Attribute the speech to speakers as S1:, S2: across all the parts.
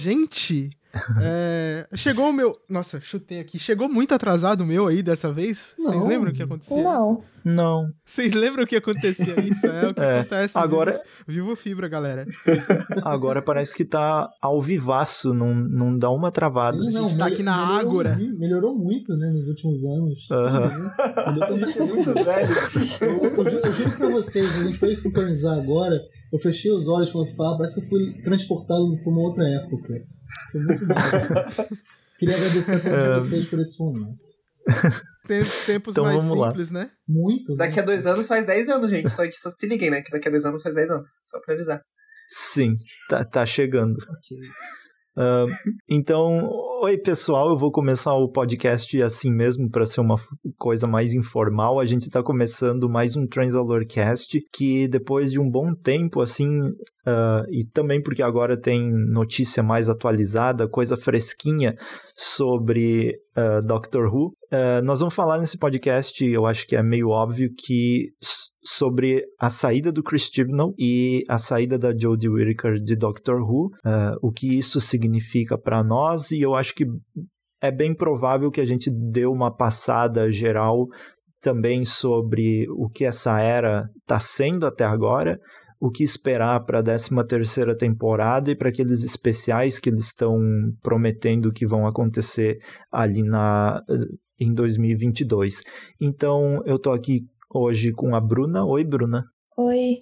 S1: Gente, é, chegou o meu. Nossa, chutei aqui. Chegou muito atrasado o meu aí dessa vez. Vocês lembram o que aconteceu?
S2: Não.
S3: Não.
S1: Vocês lembram o que acontecia isso? É o que
S3: É,
S1: acontece.
S3: agora-
S1: Vivo, vivo Fibra, galera.
S3: Agora parece que tá ao vivaço, não, não dá uma travada.
S4: Sim,
S1: gente tá aqui na
S4: melhorou
S1: Ágora.
S4: Melhorou muito, né, nos últimos anos.
S3: Aham.
S4: Eu também tô
S5: Muito velho.
S4: Eu, eu, eu juro pra vocês, a gente foi sincronizar agora, eu fechei os olhos quando fala, parece que eu fui transportado pra uma outra época. Foi muito bom. Queria agradecer a todos vocês por esse momento.
S1: Tem- Tempos
S3: Então
S1: mais
S3: vamos lá.
S1: simples, né?
S4: Muito.
S5: Daqui a dois anos faz 10 anos, gente. Só que só se liguem, né? Que daqui a dois anos faz 10 anos. Só pra avisar.
S3: Sim, tá, tá chegando.
S4: Ok.
S3: Ah, então, oi pessoal, eu vou começar o podcast assim mesmo para ser uma coisa mais informal. A gente está começando mais um Transalorcast que depois de um bom tempo assim, ah, e também porque agora tem notícia mais atualizada, coisa fresquinha sobre ah, Doctor Who, ah, nós vamos falar nesse podcast, eu acho que é meio óbvio que sobre a saída do Chris Chibnall e a saída da Jodie Whittaker de Doctor Who, ah, o que isso significa para nós e eu acho que é bem provável que a gente dê uma passada geral também sobre o que essa era está sendo até agora, o que esperar para a 13 terceira temporada e para aqueles especiais que eles estão prometendo que vão acontecer ali na eh, em 2022. Então, eu tô aqui hoje com a Bruna. Oi, Bruna.
S2: Oi.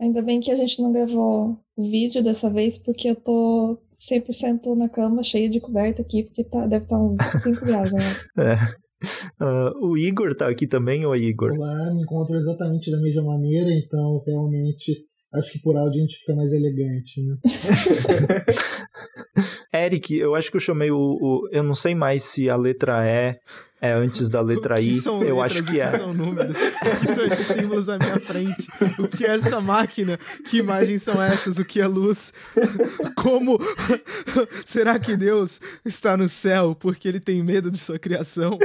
S2: Ainda bem que a gente não gravou o vídeo dessa vez, porque eu tô 100% na cama, cheia de coberta aqui, porque tá, deve estar uns 5 graus, né?
S3: É. Ah, o Igor tá aqui também. Oi, Igor.
S4: Olá, me encontro exatamente da mesma maneira, então realmente acho que por áudio a gente fica mais elegante, né?
S3: Eric, eu acho que eu chamei o, o- Eu não sei mais se a letra E é antes da letra
S1: O que
S3: I.
S1: são
S3: Eu
S1: letras,
S3: acho
S1: o
S3: que é.
S1: são números? O que são esses símbolos na minha frente? O que é essa máquina? Que imagens são essas? O que é luz? Como será que Deus está no céu porque ele tem medo de sua criação?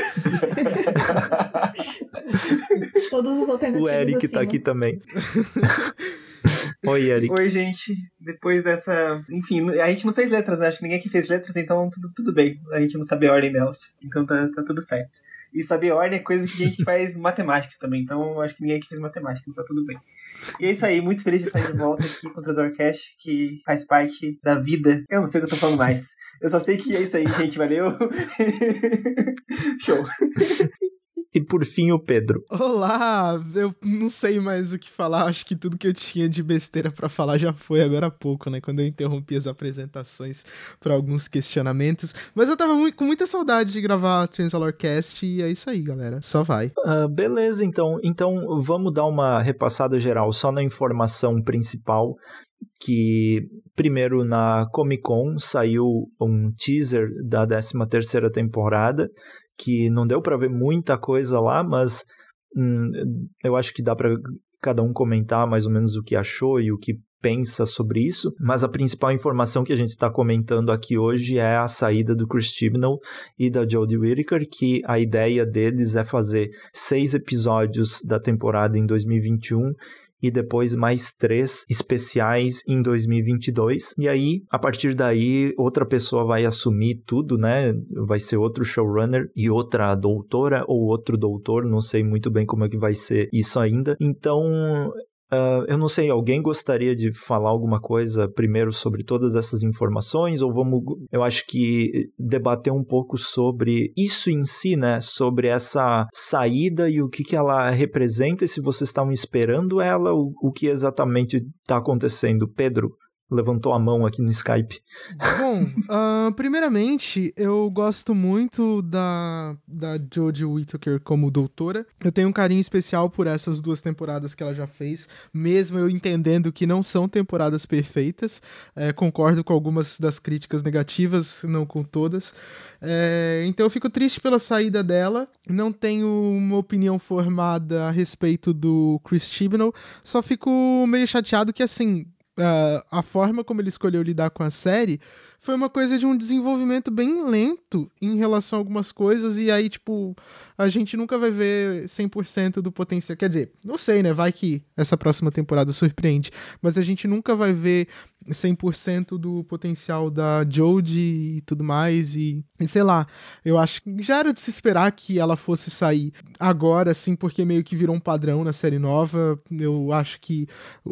S2: Todas as
S3: O
S2: alternativas
S3: Eric
S2: acima.
S3: tá aqui também. Oi, Eric.
S5: Oi, gente. Depois dessa. Enfim, a gente não fez letras, né? Acho que ninguém aqui fez letras, então tudo, tudo bem. A gente não sabe a ordem delas. Então tá, tá tudo certo. E saber ordem é coisa que a gente faz matemática também. Então acho que ninguém aqui fez matemática, então tá tudo bem. E é isso aí, muito feliz de estar de volta aqui com o Trazorcast, que faz parte da vida. Eu não sei o que eu tô falando mais. Eu só sei que é isso aí, gente. Valeu. Show.
S3: E por fim, o Pedro.
S1: Olá, eu não sei mais o que falar. Acho que tudo que eu tinha de besteira pra falar já foi agora há pouco, né? Quando eu interrompi as apresentações para alguns questionamentos. Mas eu tava com muita saudade de gravar Transalorcast e é isso aí, galera. Só vai.
S3: Ah, beleza, então. Então vamos dar uma repassada geral só na informação principal. Que primeiro na Comic Con saiu um teaser da 13 terceira temporada, que não deu pra ver muita coisa lá, mas hum, eu acho que dá pra cada um comentar mais ou menos o que achou e o que pensa sobre isso, mas a principal informação que a gente está comentando aqui hoje é a saída do Chris Chibnall e da Jodie Whittaker, que a ideia deles é fazer seis episódios da temporada em 2021 e depois mais três especiais em 2022. E aí, a partir daí, outra pessoa vai assumir tudo, né? Vai ser outro showrunner e outra doutora ou outro doutor, não sei muito bem como é que vai ser isso ainda. Então, Uh, eu não sei, alguém gostaria de falar alguma coisa primeiro sobre todas essas informações? Ou vamos, eu acho que debater um pouco sobre isso em si, né? Sobre essa saída e o que, que ela representa, e se vocês estavam esperando ela, o, o que exatamente está acontecendo. Pedro levantou a mão aqui no Skype.
S1: Bom, ah, primeiramente, eu gosto muito da, da Jodie Whittaker como doutora. Eu tenho um carinho especial por essas duas temporadas que ela já fez, mesmo eu entendendo que não são temporadas perfeitas. É, concordo com algumas das críticas negativas, não com todas. É, então eu fico triste pela saída dela. Não tenho uma opinião formada a respeito do Chris Chibnall. Só fico meio chateado que, assim, Uh, a forma como ele escolheu lidar com a série foi uma coisa de um desenvolvimento bem lento em relação a algumas coisas, e aí, tipo, a gente nunca vai ver 100% do potencial. Quer dizer, não sei, né? Vai que essa próxima temporada surpreende. Mas a gente nunca vai ver 100% do potencial da Jodie e tudo mais. E, e, sei lá, eu acho que já era de se esperar que ela fosse sair agora, assim, porque meio que virou um padrão na série nova. Eu acho que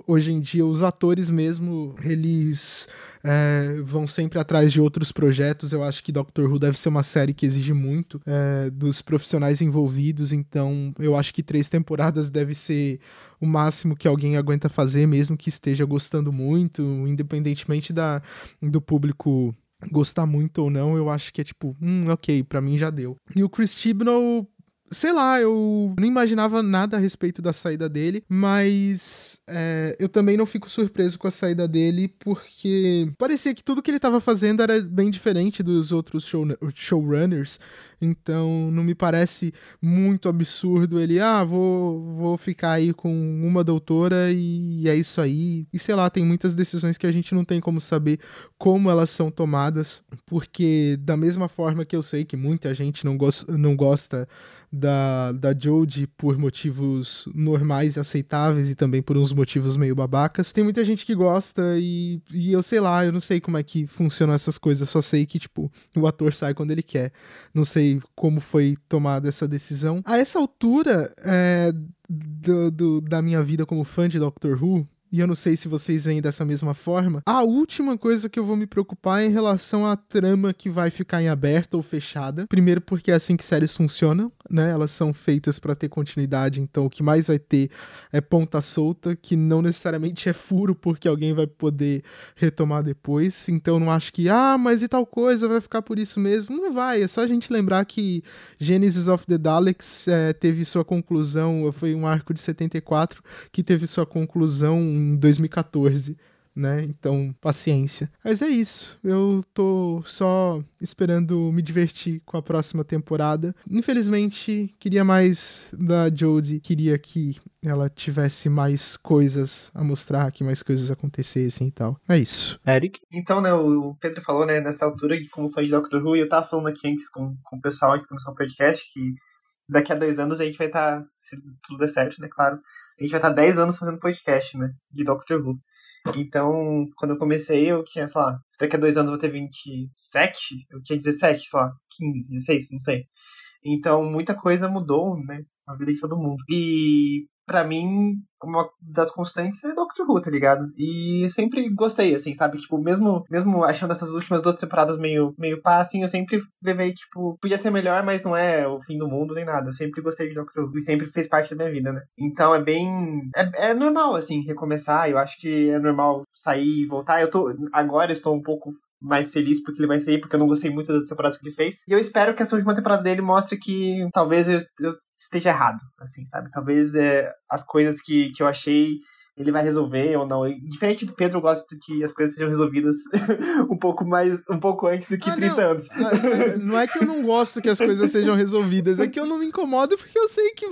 S1: hoje em dia os atores mesmo, eles é, vão sempre atrás de outros projetos. Eu acho que Doctor Who deve ser uma série que exige muito é, dos profissionais envolvidos, então eu acho que três temporadas deve ser o máximo que alguém aguenta fazer, mesmo que esteja gostando muito, independentemente da, do público gostar muito ou não, eu acho que é tipo, hum, ok, para mim já deu. E o Chris Chibnall, sei lá, eu não imaginava nada a respeito da saída dele, mas é, eu também não fico surpreso com a saída dele, porque parecia que tudo que ele estava fazendo era bem diferente dos outros show, showrunners. Então não me parece muito absurdo ele, ah, vou, vou ficar aí com uma doutora e é isso aí. E sei lá, tem muitas decisões que a gente não tem como saber como elas são tomadas, porque da mesma forma que eu sei que muita gente não, go não gosta da, da Jodie por motivos normais e aceitáveis e também por uns motivos meio babacas. Tem muita gente que gosta e, e eu sei lá, eu não sei como é que funcionam essas coisas, só sei que, tipo, o ator sai quando ele quer. Não sei como foi tomada essa decisão. A essa altura é, do, do, da minha vida como fã de Doctor Who, e eu não sei se vocês veem dessa mesma forma. A última coisa que eu vou me preocupar é em relação à trama que vai ficar em aberta ou fechada. Primeiro, porque é assim que séries funcionam, né? Elas são feitas para ter continuidade, então o que mais vai ter é ponta solta, que não necessariamente é furo, porque alguém vai poder retomar depois. Então não acho que, ah, mas e tal coisa vai ficar por isso mesmo. Não vai, é só a gente lembrar que Genesis of the Daleks é, teve sua conclusão, foi um arco de 74 que teve sua conclusão em 2014, né? Então, paciência. Mas é isso. Eu tô só esperando me divertir com a próxima temporada. Infelizmente, queria mais da Jodie, queria que ela tivesse mais coisas a mostrar, que mais coisas acontecessem e tal. É isso.
S3: Eric?
S5: Então, né, o Pedro falou, né, nessa altura que como foi de Doctor Who, e eu tava falando aqui antes com, com o pessoal antes de começar o podcast, que daqui a dois anos a gente vai estar, tá, se tudo der certo, né, claro, a gente vai estar 10 anos fazendo podcast, né? De Doctor Who. Então, quando eu comecei, eu tinha, sei lá, se daqui a dois anos eu vou ter 27, eu tinha 17, sei lá, 15, 16, não sei. Então, muita coisa mudou, né? Na vida de todo mundo. E para mim, uma das constantes é Doctor Who, tá ligado? E sempre gostei, assim, sabe? Tipo, mesmo, mesmo achando essas últimas duas temporadas meio, meio pá, assim, eu sempre levei, tipo, podia ser melhor, mas não é o fim do mundo nem nada. Eu sempre gostei de Doctor Who e sempre fez parte da minha vida, né? Então é bem. É, é normal, assim, recomeçar. Eu acho que é normal sair e voltar. Eu tô. Agora eu estou um pouco mais feliz porque ele vai sair, porque eu não gostei muito das temporadas que ele fez. E eu espero que essa última temporada dele mostre que talvez eu, eu esteja errado, assim, sabe? Talvez é, as coisas que, que eu achei ele vai resolver ou não. Diferente do Pedro, eu gosto que as coisas sejam resolvidas um pouco mais, um pouco antes do que ah, 30
S1: não.
S5: anos.
S1: Ah, é, não é que eu não gosto que as coisas sejam resolvidas, é que eu não me incomodo porque eu sei que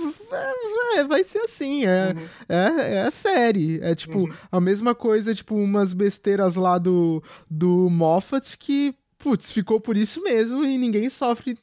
S1: é, vai ser assim, é, uhum. é, é a série. É tipo, uhum. a mesma coisa, tipo, umas besteiras lá do, do Moffat que putz, ficou por isso mesmo e ninguém sofre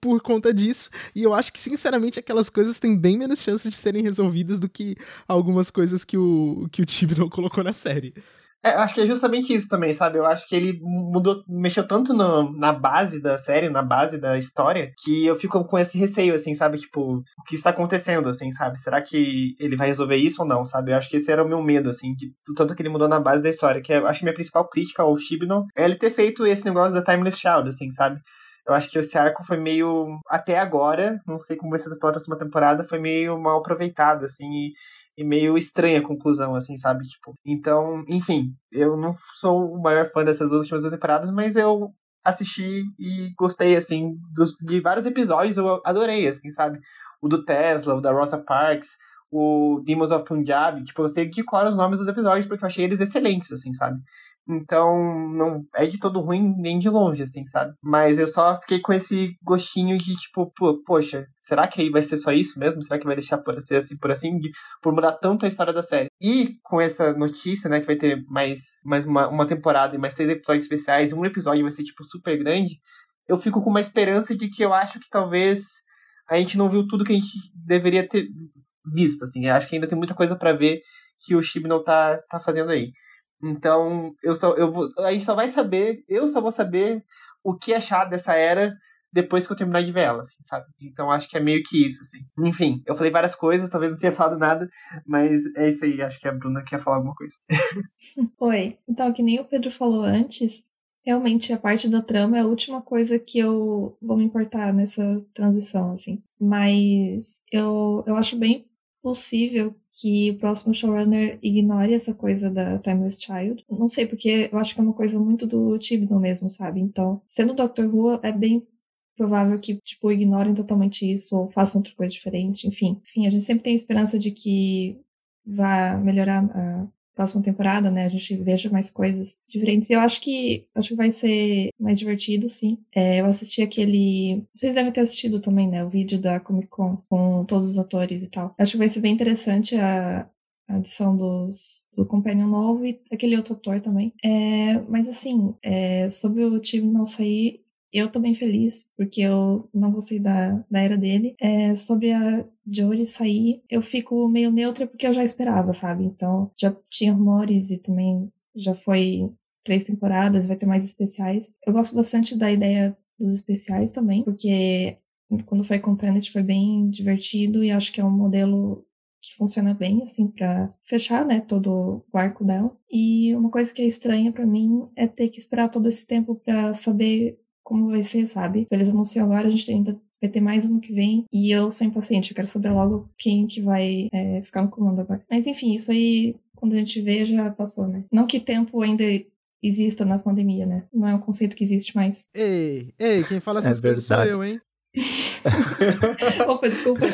S1: por conta disso. E eu acho que, sinceramente, aquelas coisas têm bem menos chances de serem resolvidas do que algumas coisas que o, que o Tibnon colocou na série.
S5: É, acho que é justamente isso também, sabe? Eu acho que ele mudou, mexeu tanto no, na base da série, na base da história, que eu fico com esse receio, assim, sabe? Tipo, o que está acontecendo, assim, sabe? Será que ele vai resolver isso ou não, sabe? Eu acho que esse era o meu medo, assim, de, do tanto que ele mudou na base da história. Que é, acho que minha principal crítica ao Shibnon é ele ter feito esse negócio da Timeless Child, assim, sabe? Eu acho que esse arco foi meio. Até agora, não sei como vai ser essa próxima temporada, foi meio mal aproveitado, assim. E e meio estranha a conclusão, assim, sabe? Tipo, então, enfim, eu não sou o maior fã dessas últimas duas temporadas, mas eu assisti e gostei, assim, dos, de vários episódios, eu adorei, assim, sabe? O do Tesla, o da Rosa Parks, o Demons of Punjab, tipo, eu sei que qual os nomes dos episódios, porque eu achei eles excelentes, assim, sabe? Então, não é de todo ruim nem de longe, assim, sabe? Mas eu só fiquei com esse gostinho de, tipo, poxa, será que vai ser só isso mesmo? Será que vai deixar por ser assim, por assim, de, por mudar tanto a história da série? E com essa notícia, né, que vai ter mais, mais uma, uma temporada e mais três episódios especiais, um episódio vai ser, tipo, super grande, eu fico com uma esperança de que eu acho que talvez a gente não viu tudo que a gente deveria ter visto, assim. Eu acho que ainda tem muita coisa para ver que o Chibnall tá, tá fazendo aí. Então, eu só, eu vou, a gente só vai saber, eu só vou saber o que achar dessa era depois que eu terminar de ver ela, assim, sabe? Então acho que é meio que isso, assim. Enfim, eu falei várias coisas, talvez não tenha falado nada, mas é isso aí, acho que a Bruna quer falar alguma coisa.
S2: Oi, então, que nem o Pedro falou antes, realmente a parte da trama é a última coisa que eu vou me importar nessa transição, assim. Mas eu, eu acho bem possível que o próximo showrunner ignore essa coisa da Timeless Child. Não sei, porque eu acho que é uma coisa muito do Tibno mesmo, sabe? Então, sendo Doctor Who, é bem provável que, tipo, ignorem totalmente isso ou façam outra coisa diferente, enfim. Enfim, a gente sempre tem esperança de que vá melhorar a próxima temporada, né? A gente veja mais coisas diferentes. Eu acho que acho que vai ser mais divertido, sim. É, eu assisti aquele. Vocês devem ter assistido também, né? O vídeo da Comic Con com todos os atores e tal. Acho que vai ser bem interessante a, a adição dos, do Companion novo e aquele outro ator também. É, mas assim, é, sobre o time não sair, eu tô bem feliz, porque eu não gostei da, da era dele. É, sobre a Jory sair, eu fico meio neutra porque eu já esperava, sabe? Então, já tinha rumores e também já foi três temporadas, vai ter mais especiais. Eu gosto bastante da ideia dos especiais também, porque quando foi com Tenet foi bem divertido e acho que é um modelo que funciona bem, assim, para fechar, né, todo o arco dela. E uma coisa que é estranha para mim é ter que esperar todo esse tempo para saber como vai ser, sabe? Eles anunciam agora, a gente ainda vai ter mais ano que vem. E eu sou impaciente, eu quero saber logo quem que vai é, ficar no comando agora. Mas enfim, isso aí, quando a gente vê, já passou, né? Não que tempo ainda exista na pandemia, né? Não é um conceito que existe mais.
S1: Ei, ei, quem fala é essas é coisas sou eu, hein?
S2: Opa, desculpa.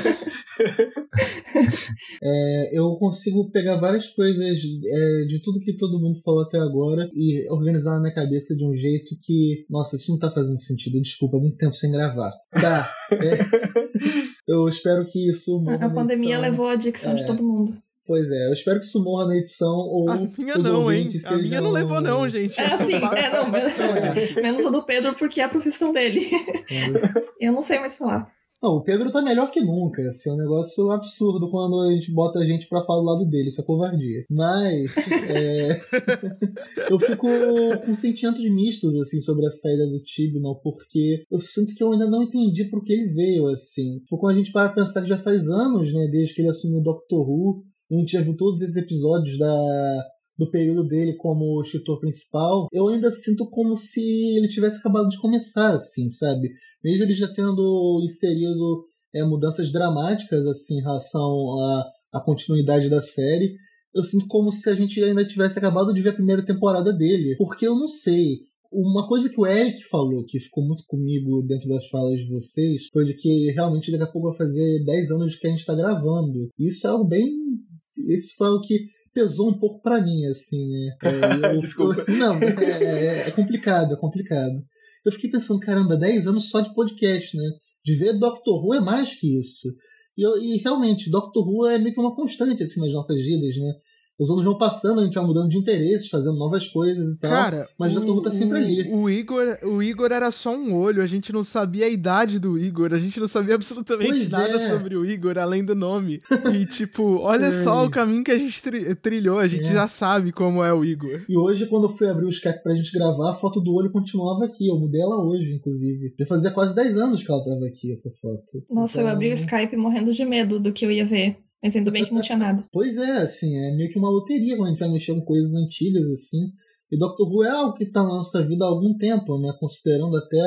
S4: É, eu consigo pegar várias coisas é, de tudo que todo mundo falou até agora e organizar na minha cabeça de um jeito que, nossa, isso não tá fazendo sentido. Desculpa, muito tempo sem gravar. Tá. É, eu espero que isso.
S2: A, a pandemia levou a dicção de é. todo mundo.
S4: Pois é, eu espero que isso morra na edição ou
S1: a minha não, hein? A minha não levou não, gente.
S2: É assim, é, não, menos, menos a do Pedro porque é a profissão dele. É. eu não sei mais falar.
S4: Não, o Pedro tá melhor que nunca. Assim, é um negócio absurdo quando a gente bota a gente pra falar do lado dele. Isso é covardia. Mas é... eu fico com sentimentos mistos assim sobre a saída do Tibnall, porque eu sinto que eu ainda não entendi por que ele veio assim. Porque quando a gente para pensar que já faz anos, né, desde que ele assumiu o Doctor Who, a gente já viu todos esses episódios da do período dele como escritor principal, eu ainda sinto como se ele tivesse acabado de começar, assim, sabe? Mesmo ele já tendo inserido é, mudanças dramáticas, assim, em relação à, à continuidade da série, eu sinto como se a gente ainda tivesse acabado de ver a primeira temporada dele. Porque eu não sei. Uma coisa que o Eric falou, que ficou muito comigo dentro das falas de vocês, foi de que realmente daqui a pouco vai fazer 10 anos que a gente está gravando. Isso é algo bem. Isso foi o que pesou um pouco para mim, assim, né?
S5: É, eu, Desculpa.
S4: Eu, não, é, é, é, complicado, é complicado. Eu fiquei pensando, caramba, 10 anos só de podcast, né? De ver Doctor Who é mais que isso. E, e realmente, Doctor Who é meio que uma constante, assim, nas nossas vidas, né? Os anos vão passando, a gente vai mudando de interesses, fazendo novas coisas e tal. Cara, mas o Dr. Who tá sempre ali.
S1: O Igor, o Igor era só um olho, a gente não sabia a idade do Igor, a gente não sabia absolutamente pois nada é. sobre o Igor, além do nome. E, tipo, olha é. só o caminho que a gente tri trilhou, a gente é. já sabe como é o Igor.
S4: E hoje, quando eu fui abrir o Skype pra gente gravar, a foto do olho continuava aqui. Eu mudei ela hoje, inclusive. Já fazia quase 10 anos que ela tava aqui, essa foto.
S2: Nossa, então... eu abri o Skype morrendo de medo do que eu ia ver. Mas ainda bem que não tinha nada.
S4: Pois é, assim, é meio que uma loteria quando a gente vai mexer com coisas antigas, assim. E Doctor Who é algo que está na nossa vida há algum tempo, né? Considerando até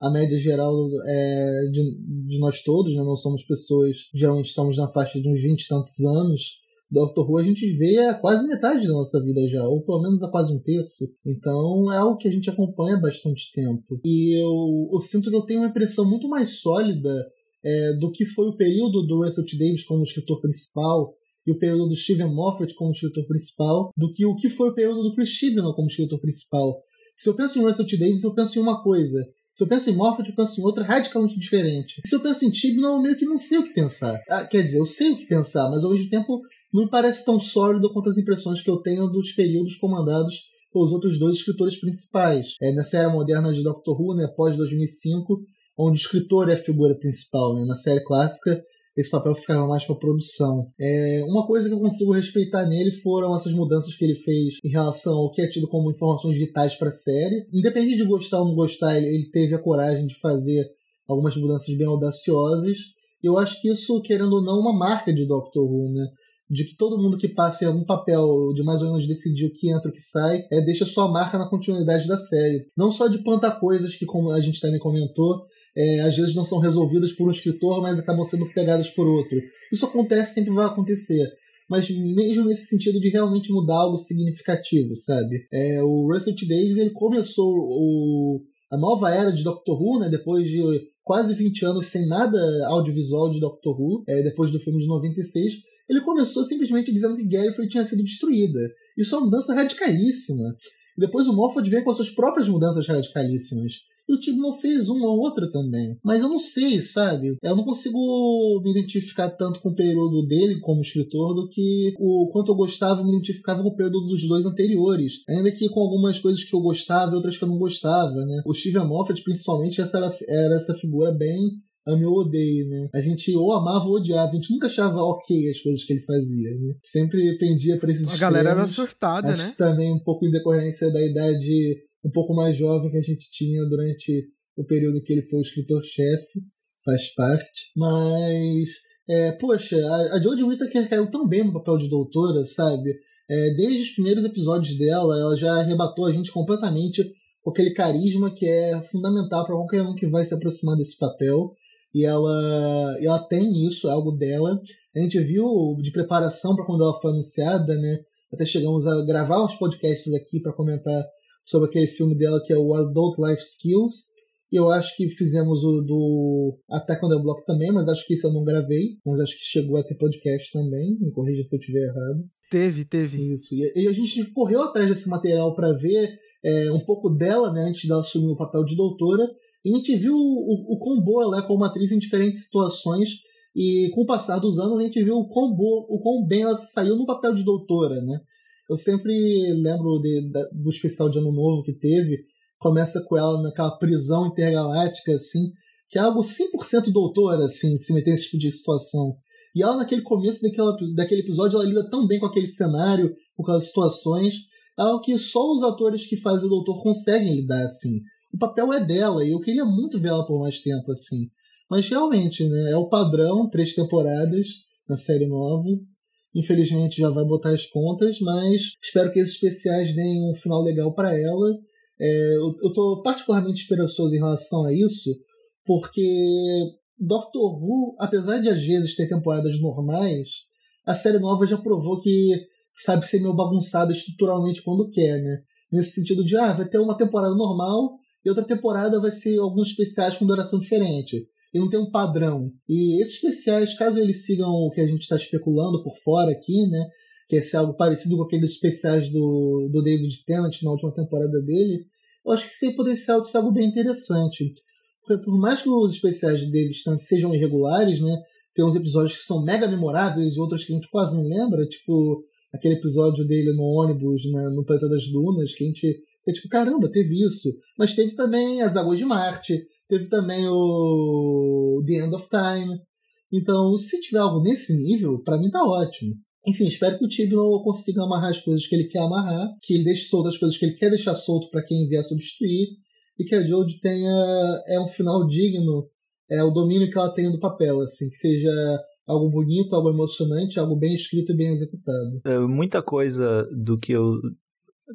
S4: a média geral é, de, de nós todos, né? Não somos pessoas, geralmente estamos na faixa de uns 20 e tantos anos. Doctor Who a gente vê há quase metade da nossa vida já, ou pelo menos há quase um terço. Então é algo que a gente acompanha há bastante tempo. E eu, eu sinto que eu tenho uma impressão muito mais sólida é, do que foi o período do Russell T. Davis como escritor principal e o período do Steven Moffat como escritor principal do que o que foi o período do Chris Chibnall como escritor principal. Se eu penso em Russell T. Davis, eu penso em uma coisa. Se eu penso em Moffat, eu penso em outra radicalmente diferente. Se eu penso em Chibnall, eu meio que não sei o que pensar. Ah, quer dizer, eu sei o que pensar, mas ao mesmo tempo não me parece tão sólido quanto as impressões que eu tenho dos períodos comandados pelos outros dois escritores principais. É, nessa era moderna de Doctor Who, né, pós 2005, onde o escritor é a figura principal. Né? Na série clássica, esse papel ficava mais para produção. É, uma coisa que eu consigo respeitar nele foram essas mudanças que ele fez em relação ao que é tido como informações vitais para a série. Independente de gostar ou não gostar, ele, ele teve a coragem de fazer algumas mudanças bem audaciosas. Eu acho que isso, querendo ou não, é uma marca de Doctor Who, né? de que todo mundo que passa em algum papel de mais ou menos decidir o que entra e o que sai, é, deixa sua marca na continuidade da série. Não só de plantar coisas que, como a gente também comentou, é, às vezes não são resolvidas por um escritor, mas acabam sendo pegadas por outro. Isso acontece, sempre vai acontecer. Mas mesmo nesse sentido de realmente mudar algo significativo, sabe? É, o Russell T. Ele começou o, a nova era de Doctor Who, né, depois de quase 20 anos sem nada audiovisual de Doctor Who, é, depois do filme de 96, ele começou simplesmente dizendo que Gallifrey tinha sido destruída. Isso é uma mudança radicalíssima. Depois o Moffat vem com as suas próprias mudanças radicalíssimas. E o Tibnon fez uma ou outra também. Mas eu não sei, sabe? Eu não consigo me identificar tanto com o período dele como escritor do que o quanto eu gostava, eu me identificava com o período dos dois anteriores. Ainda que com algumas coisas que eu gostava e outras que eu não gostava, né? O Steven Moffat, principalmente, essa era, era essa figura bem ame ou odeio, né? A gente ou amava ou odiava, a gente nunca achava ok as coisas que ele fazia, né? Sempre pendia pra esses
S1: A galera era surtada,
S4: Acho
S1: né?
S4: também um pouco em decorrência da idade um pouco mais jovem que a gente tinha durante o período que ele foi o escritor-chefe, faz parte. Mas, é, poxa, a, a Jodie Whittaker caiu tão bem no papel de doutora, sabe? É, desde os primeiros episódios dela, ela já arrebatou a gente completamente com aquele carisma que é fundamental para qualquer um que vai se aproximar desse papel e ela, ela tem isso, é algo dela. A gente viu de preparação para quando ela foi anunciada, né? Até chegamos a gravar uns podcasts aqui para comentar sobre aquele filme dela que é o Adult Life Skills. E eu acho que fizemos o do Attack on the Block também, mas acho que isso eu não gravei. Mas acho que chegou a ter podcast também. Me corrija se eu estiver errado.
S1: Teve, teve.
S4: Isso. E a gente correu atrás desse material para ver é, um pouco dela, né, antes dela assumir o papel de doutora. E a gente viu o, o, o quão boa ela é como atriz em diferentes situações. E com o passar dos anos, a gente viu o quão, boa, o quão bem ela saiu no papel de doutora, né? Eu sempre lembro de, de, do especial de Ano Novo que teve. Começa com ela naquela prisão intergaláctica, assim, que é algo 100% doutora, assim, se meter nesse tipo de situação. E ela, naquele começo daquela, daquele episódio, ela lida tão bem com aquele cenário, com aquelas situações, algo que só os atores que fazem o doutor conseguem lidar, assim. O papel é dela, e eu queria muito ver ela por mais tempo, assim. Mas realmente, né, é o padrão, três temporadas na série nova. Infelizmente já vai botar as contas, mas espero que esses especiais deem um final legal para ela. É, eu, tô particularmente esperançoso em relação a isso, porque Doctor Who, apesar de às vezes ter temporadas normais, a série nova já provou que sabe ser meio bagunçada estruturalmente quando quer, né? Nesse sentido de, ah, vai ter uma temporada normal e outra temporada vai ser alguns especiais com duração diferente. E não tem um padrão. E esses especiais, caso eles sigam o que a gente está especulando por fora aqui, né? Que é algo parecido com aqueles especiais do, do David Tennant na última temporada dele, eu acho que tem potencial de ser algo bem interessante. Porque por mais que os especiais de David Tennant sejam irregulares, né? Tem uns episódios que são mega memoráveis outros que a gente quase não lembra, tipo aquele episódio dele no ônibus, né, no Planeta das Dunas, que a gente é tipo, caramba, teve isso. Mas teve também As Águas de Marte, teve também o The End of Time. Então, se tiver algo nesse nível, para mim tá ótimo. Enfim, espero que o Tibno consiga amarrar as coisas que ele quer amarrar, que ele deixe solto as coisas que ele quer deixar solto para quem vier substituir, e que a Jodie tenha é um final digno, é o domínio que ela tem do papel, assim, que seja algo bonito, algo emocionante, algo bem escrito e bem executado.
S3: É, muita coisa do que eu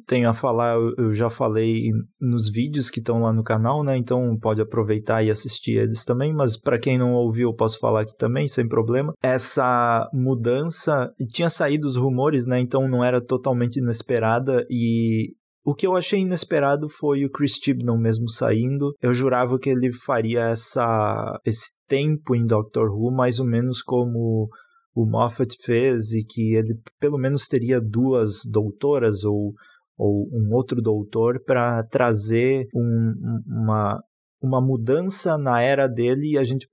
S3: tenho a falar, eu já falei nos vídeos que estão lá no canal, né? Então pode aproveitar e assistir eles também. Mas para quem não ouviu, eu posso falar aqui também, sem problema. Essa mudança tinha saído os rumores, né? Então não era totalmente inesperada e o que eu achei inesperado foi o Chris Chibnall mesmo saindo. Eu jurava que ele faria essa, esse tempo em Doctor Who mais ou menos como o Moffat fez e que ele pelo menos teria duas doutoras ou, ou um outro doutor para trazer um, uma uma mudança na era dele e a gente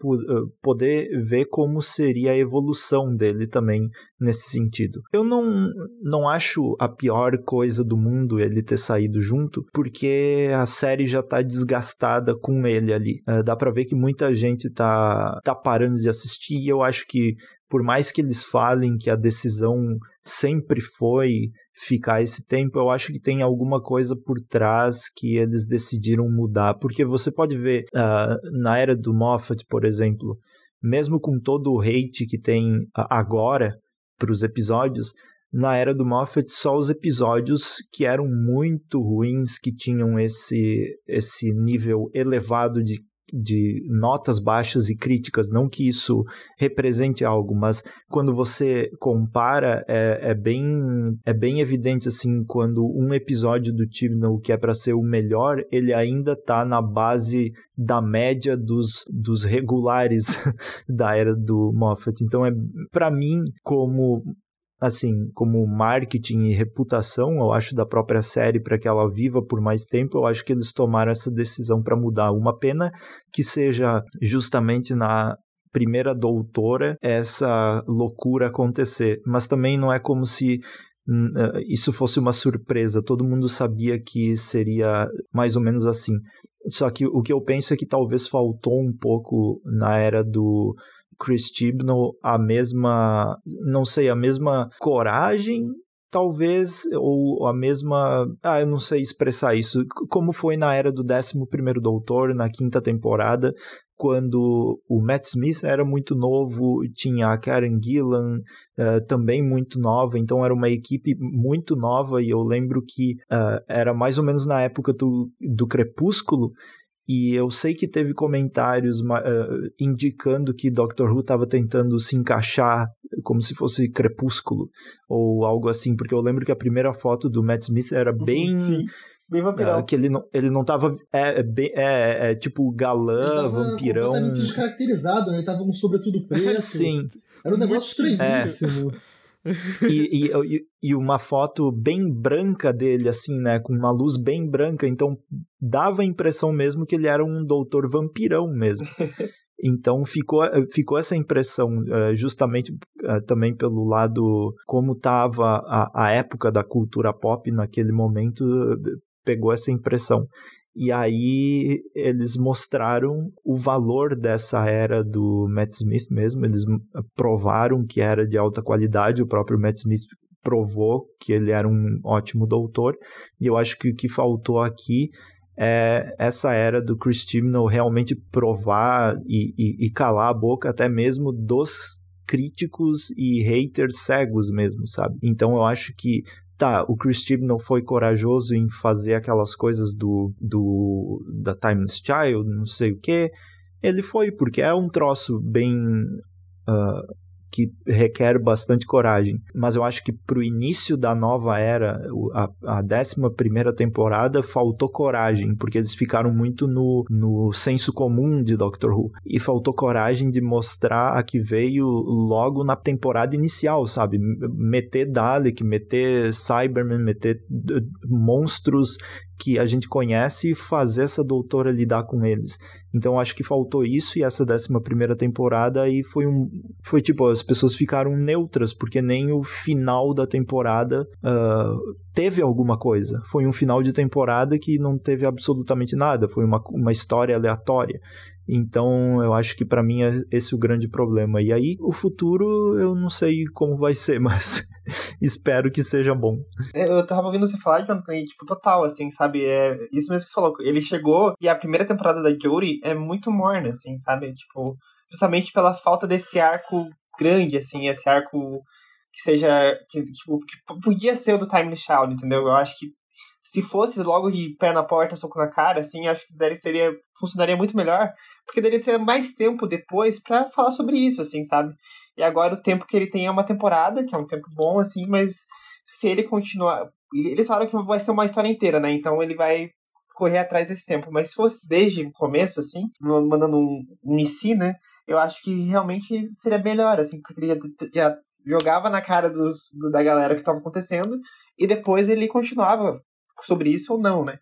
S3: poder ver como seria a evolução dele também nesse sentido. Eu não, não acho a pior coisa do mundo ele ter saído junto, porque a série já tá desgastada com ele ali. Uh, dá pra ver que muita gente tá, tá parando de assistir e eu acho que por mais que eles falem que a decisão sempre foi ficar esse tempo, eu acho que tem alguma coisa por trás que eles decidiram mudar. Porque você pode ver uh, na era do Moffat, por exemplo, mesmo com todo o hate que tem agora para os episódios, na era do Moffat só os episódios que eram muito ruins, que tinham esse, esse nível elevado de de notas baixas e críticas, não que isso represente algo, mas quando você compara é, é bem é bem evidente assim quando um episódio do Tibnall que é para ser o melhor, ele ainda está na base da média dos, dos regulares da era do Moffat. Então é para mim como assim, como marketing e reputação, eu acho, da própria série para que ela viva por mais tempo, eu acho que eles tomaram essa decisão para mudar. Uma pena que seja justamente na primeira doutora essa loucura acontecer, mas também não é como se hum, eh, isso fosse uma surpresa, todo mundo sabia que seria mais ou menos assim. Só que o que eu penso é que talvez faltou um pouco na era do Chris Chibnall a mesma, não sei, a mesma coragem talvez, ou a mesma. Ah, eu não sei expressar isso. Como foi na era do 11 Doutor, na quinta temporada, quando o Matt Smith era muito novo, tinha a Karen Gillan uh, também muito nova, então era uma equipe muito nova, e eu lembro que uh, era mais ou menos na época do, do Crepúsculo, e eu sei que teve comentários uh, indicando que Doctor Who estava tentando se encaixar como se fosse Crepúsculo ou algo assim, porque eu lembro que a primeira foto do Matt Smith era bem.
S5: Sim. Bem vampirão.
S3: Uh, que ele não, ele não tava. É, é, bem, é, é tipo galã,
S4: ele
S3: vampirão.
S4: Completamente descaracterizado, né? Ele tava com sobretudo preto.
S3: Sim.
S4: Era um negócio é. estranhíssimo. É.
S3: e, e, e, uma foto bem branca dele, assim, né? Com uma luz bem branca, então dava a impressão mesmo que ele era um doutor vampirão mesmo. Então ficou, ficou essa impressão, eh, justamente eh, também pelo lado como estava a, a época da cultura pop naquele momento, pegou essa impressão. E aí eles mostraram o valor dessa era do Matt Smith mesmo, eles provaram que era de alta qualidade, o próprio Matt Smith provou que ele era um ótimo doutor, e eu acho que o que faltou aqui é essa era do Chris Chibnall realmente provar e, e, e calar a boca até mesmo dos críticos e haters cegos mesmo, sabe? Então eu acho que tá, o Chris não foi corajoso em fazer aquelas coisas do, do da Timeless Child, não sei o que. Ele foi, porque é um troço bem uh, que requer bastante coragem. Mas eu acho que pro início da nova era, a, a 11 temporada, faltou coragem, porque eles ficaram muito no, no senso comum de Doctor Who. E faltou coragem de mostrar a que veio logo na temporada inicial, sabe? Meter Dalek, meter Cyberman, meter monstros que a gente conhece e fazer essa doutora lidar com eles. Então acho que faltou isso e essa décima primeira temporada aí foi um foi tipo as pessoas ficaram neutras porque nem o final da temporada uh, teve alguma coisa. Foi um final de temporada que não teve absolutamente nada. Foi uma, uma história aleatória. Então, eu acho que para mim é esse o grande problema. E aí, o futuro, eu não sei como vai ser, mas espero que seja bom.
S5: É, eu tava ouvindo você falar, Jonathan, e, tipo, total, assim, sabe? É isso mesmo que você falou. Ele chegou e a primeira temporada da Jodie é muito morna, assim, sabe? Tipo, justamente pela falta desse arco grande, assim, esse arco que seja. Que, tipo, que podia ser o do Time Child, entendeu? Eu acho que se fosse logo de pé na porta, soco na cara, assim, acho que daí seria funcionaria muito melhor, porque daí ele teria mais tempo depois para falar sobre isso, assim, sabe? E agora o tempo que ele tem é uma temporada, que é um tempo bom, assim, mas se ele continuar. Eles falaram que vai ser uma história inteira, né? Então ele vai correr atrás desse tempo. Mas se fosse desde o começo, assim, mandando um, um né? Eu acho que realmente seria melhor, assim, porque ele já, já jogava na cara dos, do, da galera que estava acontecendo e depois ele continuava sobre isso ou não, né?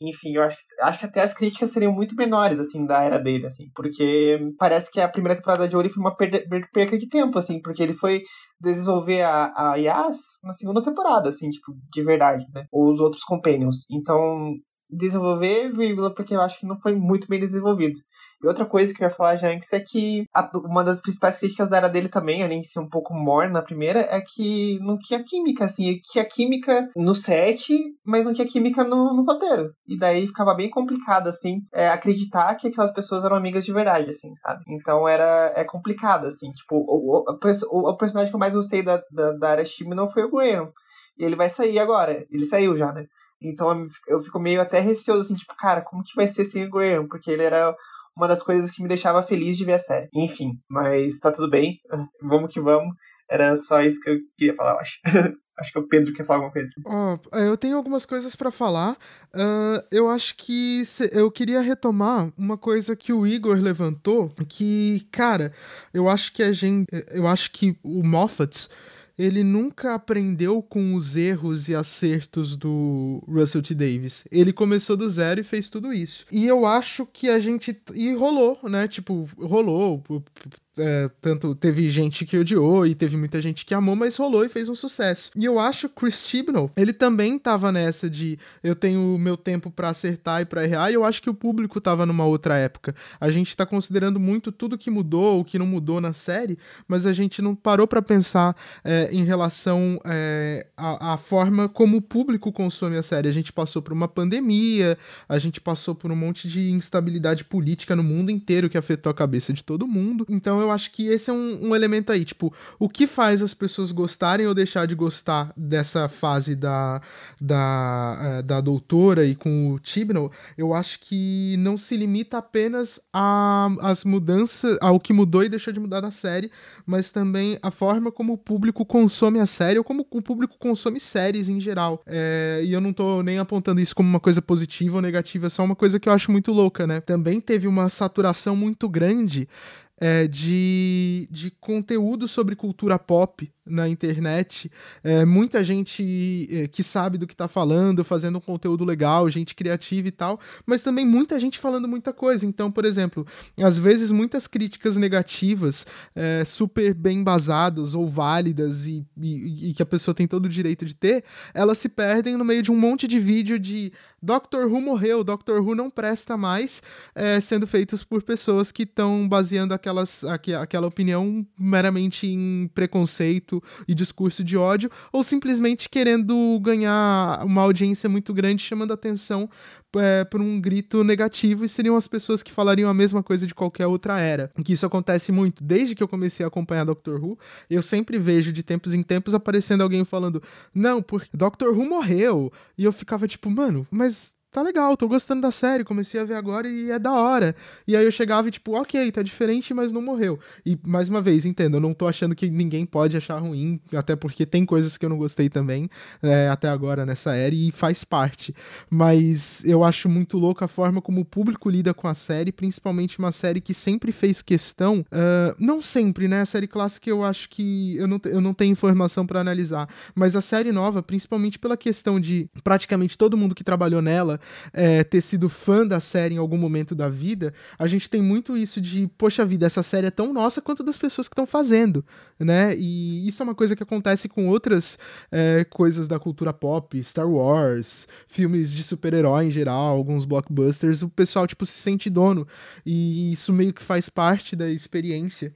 S5: enfim, eu acho, acho que até as críticas seriam muito menores, assim, da era dele, assim, porque parece que a primeira temporada de Ori foi uma perda, perca de tempo, assim, porque ele foi desenvolver a, a Yas na segunda temporada, assim, tipo, de verdade, né? Ou os outros Companions. Então, desenvolver, vírgula, porque eu acho que não foi muito bem desenvolvido. E outra coisa que eu ia falar já antes é que a, uma das principais críticas da era dele também, além de ser um pouco morna na primeira, é que não tinha química, assim, que a química no set, mas não tinha química no, no roteiro. E daí ficava bem complicado, assim, é, acreditar que aquelas pessoas eram amigas de verdade, assim, sabe? Então era é complicado, assim, tipo, o, o, o, o personagem que eu mais gostei da, da, da era não foi o Graham. E ele vai sair agora. Ele saiu já, né? Então eu fico meio até receoso, assim, tipo, cara, como que vai ser sem o Graham? Porque ele era uma das coisas que me deixava feliz de ver a série. Enfim, mas tá tudo bem, vamos que vamos. Era só isso que eu queria falar, eu acho. acho que o Pedro quer falar alguma coisa.
S1: Oh, eu tenho algumas coisas para falar. Uh, eu acho que se, eu queria retomar uma coisa que o Igor levantou, que, cara, eu acho que a gente. Eu acho que o Moffat ele nunca aprendeu com os erros e acertos do Russell T. Davis. Ele começou do zero e fez tudo isso. E eu acho que a gente. E rolou, né? Tipo, rolou é, tanto teve gente que odiou e teve muita gente que amou, mas rolou e fez um sucesso. E eu acho Chris Chibnall, ele também tava nessa de eu tenho meu tempo para acertar e para errar, e eu acho que o público tava numa outra época. A gente tá considerando muito tudo que mudou, o que não mudou na série, mas a gente não parou para pensar é, em relação é, à, à forma como o público consome a série. A gente passou por uma pandemia, a gente passou por um monte de instabilidade política no mundo inteiro que afetou a cabeça de todo mundo. Então eu eu acho que esse é um, um, elemento aí. Tipo, o que faz as pessoas gostarem ou deixar de gostar dessa fase da, da, uh, da doutora e com o Tibnall, eu acho que não se limita apenas às mudanças, ao que mudou e deixou de mudar na série, mas também a forma como o público consome a série ou como o público consome séries em geral. É, e eu não tô nem apontando isso como uma coisa positiva ou negativa, é só uma coisa que eu acho muito louca, né? Também teve uma saturação muito grande é, de, de conteúdo sobre cultura pop na internet, é, muita gente é, que sabe do que tá falando, fazendo um conteúdo legal, gente criativa e tal, mas também muita gente falando muita coisa. Então, por exemplo, às vezes muitas críticas negativas, é, super bem basadas ou válidas e, e, e, que a pessoa tem todo o direito de ter, elas se perdem no meio de um monte de vídeo de Doctor Who morreu, Doctor Who não presta mais, é, sendo feitos por pessoas que estão baseando aquelas, aqu aquela opinião meramente em preconceito e discurso de ódio, ou simplesmente querendo ganhar uma audiência muito grande, chamando atenção é, por um grito negativo, e seriam as pessoas que falariam a mesma coisa de qualquer outra era. Que isso acontece muito. Desde que eu comecei a acompanhar Doctor Who, eu sempre vejo de tempos em tempos aparecendo alguém falando: Não, porque Doctor Who morreu. E eu ficava tipo, mano, mas tá legal, tô gostando da série, comecei a ver agora e é da hora. E aí eu chegava e, tipo, ok, tá diferente, mas não morreu. E, mais uma vez, entendo, eu não tô achando que ninguém pode achar ruim, até porque tem coisas que eu não gostei também, é, até agora nessa série, e faz parte. Mas eu acho muito louco a forma como o público lida com a série, principalmente uma série que sempre fez questão, uh, não sempre, né? A série clássica eu acho que eu não, eu não tenho informação para analisar, mas a série nova, principalmente pela questão de praticamente todo mundo que trabalhou nela é, ter sido fã da série em algum momento da vida, a gente tem muito isso de, poxa vida, essa série é tão nossa quanto das pessoas que estão fazendo, né? E isso é uma coisa que acontece com outras é, coisas da cultura pop, Star Wars, filmes de super-herói em geral, alguns blockbusters, o pessoal, tipo, se sente dono. E isso meio que faz parte da experiência.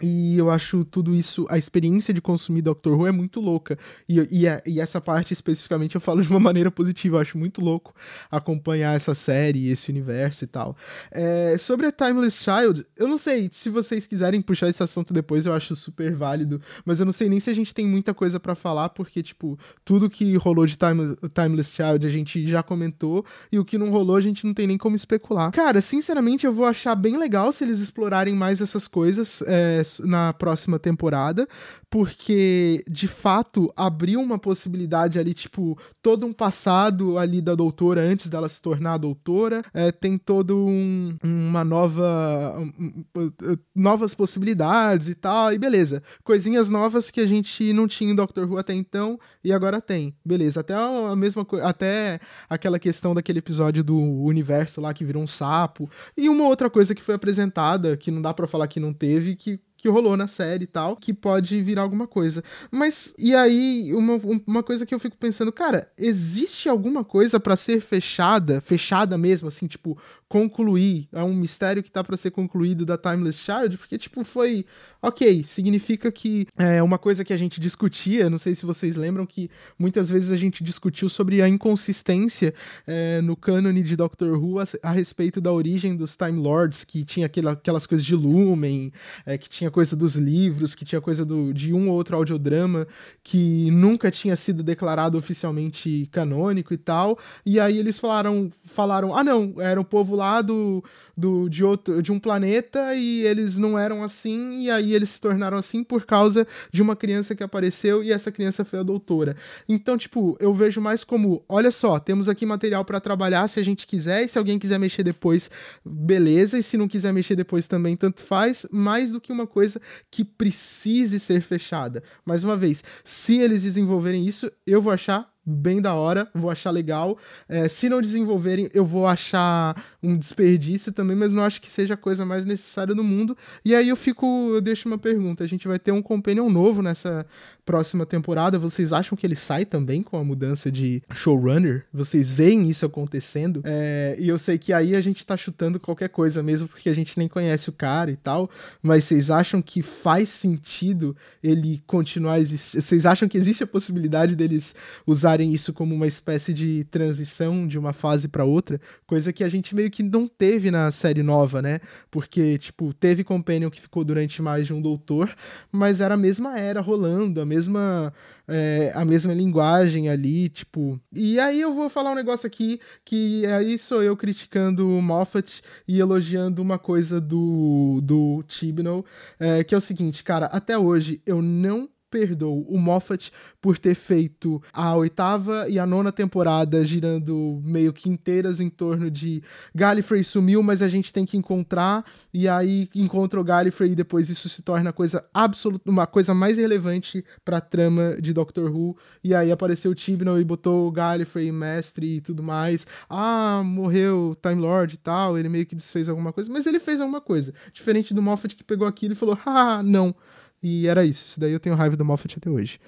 S1: E eu acho tudo isso, a experiência de consumir Doctor Who é muito louca. E, e, e, essa parte especificamente eu falo de uma maneira positiva. Eu acho muito louco acompanhar essa série, esse universo e tal. É, sobre a Timeless Child, eu não sei se vocês quiserem puxar esse assunto depois, eu acho super válido. Mas eu não sei nem se a gente tem muita coisa para falar, porque, tipo, tudo que rolou de Time, Timeless Child a gente já comentou. E o que não rolou a gente não tem nem como especular. Cara, sinceramente, eu vou achar bem legal se eles explorarem mais essas coisas. É, na próxima temporada, porque de fato abriu uma possibilidade ali, tipo, todo um passado ali da doutora antes dela se tornar doutora, é, tem todo um, uma nova. Um, um, novas possibilidades e tal, e beleza. Coisinhas novas que a gente não tinha em Doctor Who até então e agora tem. Beleza, até a mesma até aquela questão daquele episódio do universo lá que virou um sapo, e uma outra coisa que foi apresentada, que não dá para falar que não teve, que que rolou na série e tal, que pode virar alguma coisa. Mas, e aí, uma, uma coisa que eu fico pensando, cara, existe alguma coisa para ser fechada, fechada mesmo, assim, tipo, concluir? É um mistério que tá para ser concluído da Timeless Child? Porque, tipo, foi. Ok, significa que é uma coisa que a gente discutia, não sei se vocês lembram que muitas vezes a gente discutiu sobre a inconsistência é, no cânone de Doctor Who a, a, respeito da origem dos Time Lords, que tinha aquela, aquelas coisas de Lumen, é, que tinha coisa dos livros, que tinha coisa do, de um ou outro audiodrama que nunca tinha sido declarado oficialmente canônico e tal. E aí eles falaram, falaram, ah não, era um povo lá do, do, de, outro, de um planeta e eles não eram assim, e aí eles se tornaram assim por causa de uma criança que apareceu e essa criança foi a doutora. Então, tipo, eu vejo mais como, olha só, temos aqui material para trabalhar se a gente quiser, e se alguém quiser mexer depois, beleza, e se não quiser mexer depois também, tanto faz, mais do que uma coisa que precise ser fechada. Mais uma vez, se eles desenvolverem isso, eu vou achar bem da hora, vou achar legal. É, se não desenvolverem, eu vou achar um desperdício também, mas não acho que seja a coisa mais necessária do mundo. E aí eu fico, eu deixo uma pergunta: a gente vai ter um companion novo nessa próxima temporada, vocês acham que ele sai também com a mudança de showrunner? Vocês veem isso acontecendo? É, e eu sei que aí a gente tá chutando qualquer coisa mesmo, porque a gente nem conhece o cara e tal, mas vocês acham que faz sentido ele continuar existindo? Vocês acham que existe a possibilidade deles usarem isso como uma espécie de transição de uma fase para outra? Coisa que a gente meio que não teve na série nova, né? Porque, tipo, teve Companion que ficou durante mais de um doutor, mas era a mesma era rolando, a mesma mesma é, a mesma linguagem ali, tipo. E aí eu vou falar um negócio aqui que aí sou eu criticando o Moffat e elogiando uma coisa do do Chibnall, é, que é o seguinte, cara, até hoje eu não perdoo o Moffat por ter feito a oitava e a nona temporada girando meio que inteiras em torno de Gallifrey sumiu, mas a gente tem que encontrar, e aí encontra o Gallifrey e depois isso se torna coisa absoluta, uma coisa mais relevante pra trama de Doctor Who, e aí apareceu o Tibnall e botou o Gallifrey mestre e tudo mais. Ah, morreu Time Lord e tal, ele meio que desfez alguma coisa, mas ele fez alguma coisa. Diferente do Moffat que pegou aquilo e falou: "Ah, não, e era isso. Isso daí eu tenho raiva do Moffat até hoje.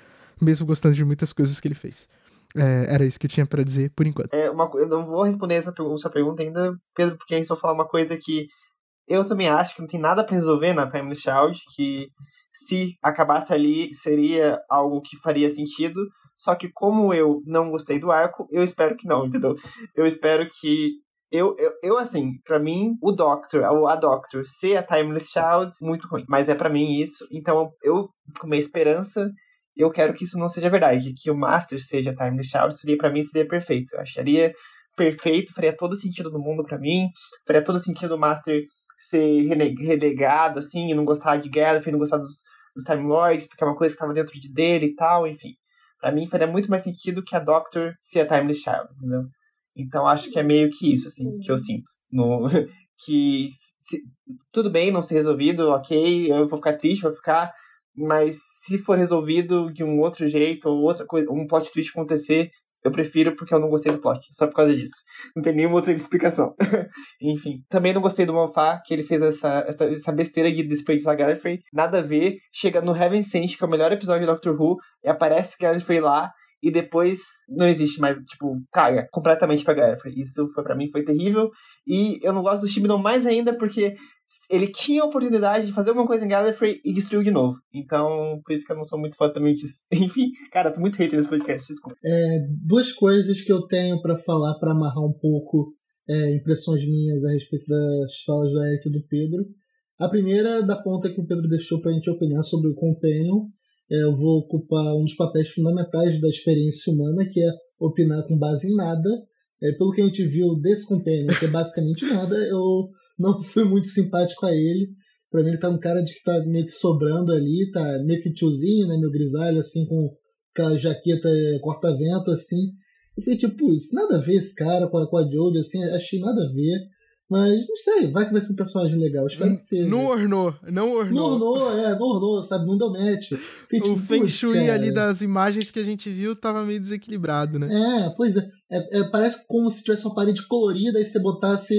S1: Mesmo gostando de muitas coisas que ele fez. É, era isso que eu tinha para dizer por enquanto.
S5: É, uma, eu não vou responder essa sua pergunta ainda, Pedro, porque aí só falar uma coisa que eu também acho que não tem nada para resolver na Timeless Child, que se acabasse ali seria algo que faria sentido. Só que como eu não gostei do arco, eu espero que não, entendeu? Eu espero que eu, eu, eu, assim, para mim, o Doctor, a Doctor ser a Timeless Child, muito ruim. Mas é para mim isso. Então, eu, com minha esperança, eu quero que isso não seja verdade. Que o Master seja a Timeless Child, seria para mim, seria perfeito. Eu acharia perfeito, faria todo sentido do mundo para mim. Faria todo sentido o Master ser renegado, assim, e não gostar de Gallifrey, não gostar dos, dos Time Lords, porque é uma coisa que estava dentro de dele e tal, enfim. Para mim, faria muito mais sentido que a Doctor ser a Timeless Child, entendeu? Então acho que é meio que isso, assim, que eu sinto. No, que se, tudo bem não ser resolvido, ok, eu vou ficar triste, vou ficar. Mas se for resolvido de um outro jeito, ou outra coisa, um plot twist acontecer, eu prefiro porque eu não gostei do plot, só por causa disso. Não tem nenhuma outra explicação. Enfim, também não gostei do Moffat, que ele fez essa, essa, essa besteira de desperdiçar Gallifrey. Nada a ver. Chega no Heaven Sent, que é o melhor episódio de Doctor Who, e aparece Gallifrey lá, e depois não existe mais, tipo, caga completamente pra Gallifrey. Isso foi para mim foi terrível. E eu não gosto do Chibnall mais ainda porque ele tinha a oportunidade de fazer alguma coisa em Gallifrey e destruiu de novo. Então, por isso que eu não sou muito fã também disso. Enfim, cara, tô muito hater nesse podcast, desculpa.
S4: É, duas coisas que eu tenho para falar para amarrar um pouco é, impressões minhas a respeito das falas do Eric e do Pedro. A primeira, da ponta que o Pedro deixou pra gente opinar sobre o Companion eu vou ocupar um dos papéis fundamentais da experiência humana, que é opinar com base em nada. É, pelo que a gente viu desse Companion, que é basicamente nada, eu não fui muito simpático a ele. Pra mim ele tá um cara de que tá meio que sobrando ali, tá meio que tiozinho, né? Meio grisalho, assim, com aquela jaqueta corta-vento, assim. Eu falei, tipo, isso nada a ver esse cara com a, com a assim, achei nada a ver. Mas não sei, vai que vai ser um personagem legal. Espero que seja.
S1: Não ornou, não ornou.
S4: Não ornou, é, não ornou, sabe? Não deu match.
S1: O
S4: tipo,
S1: Feng Shui
S4: cara.
S1: ali das imagens que a gente viu tava meio desequilibrado, né?
S4: É, pois é. É, é, Parece como se tivesse uma parede colorida e você botasse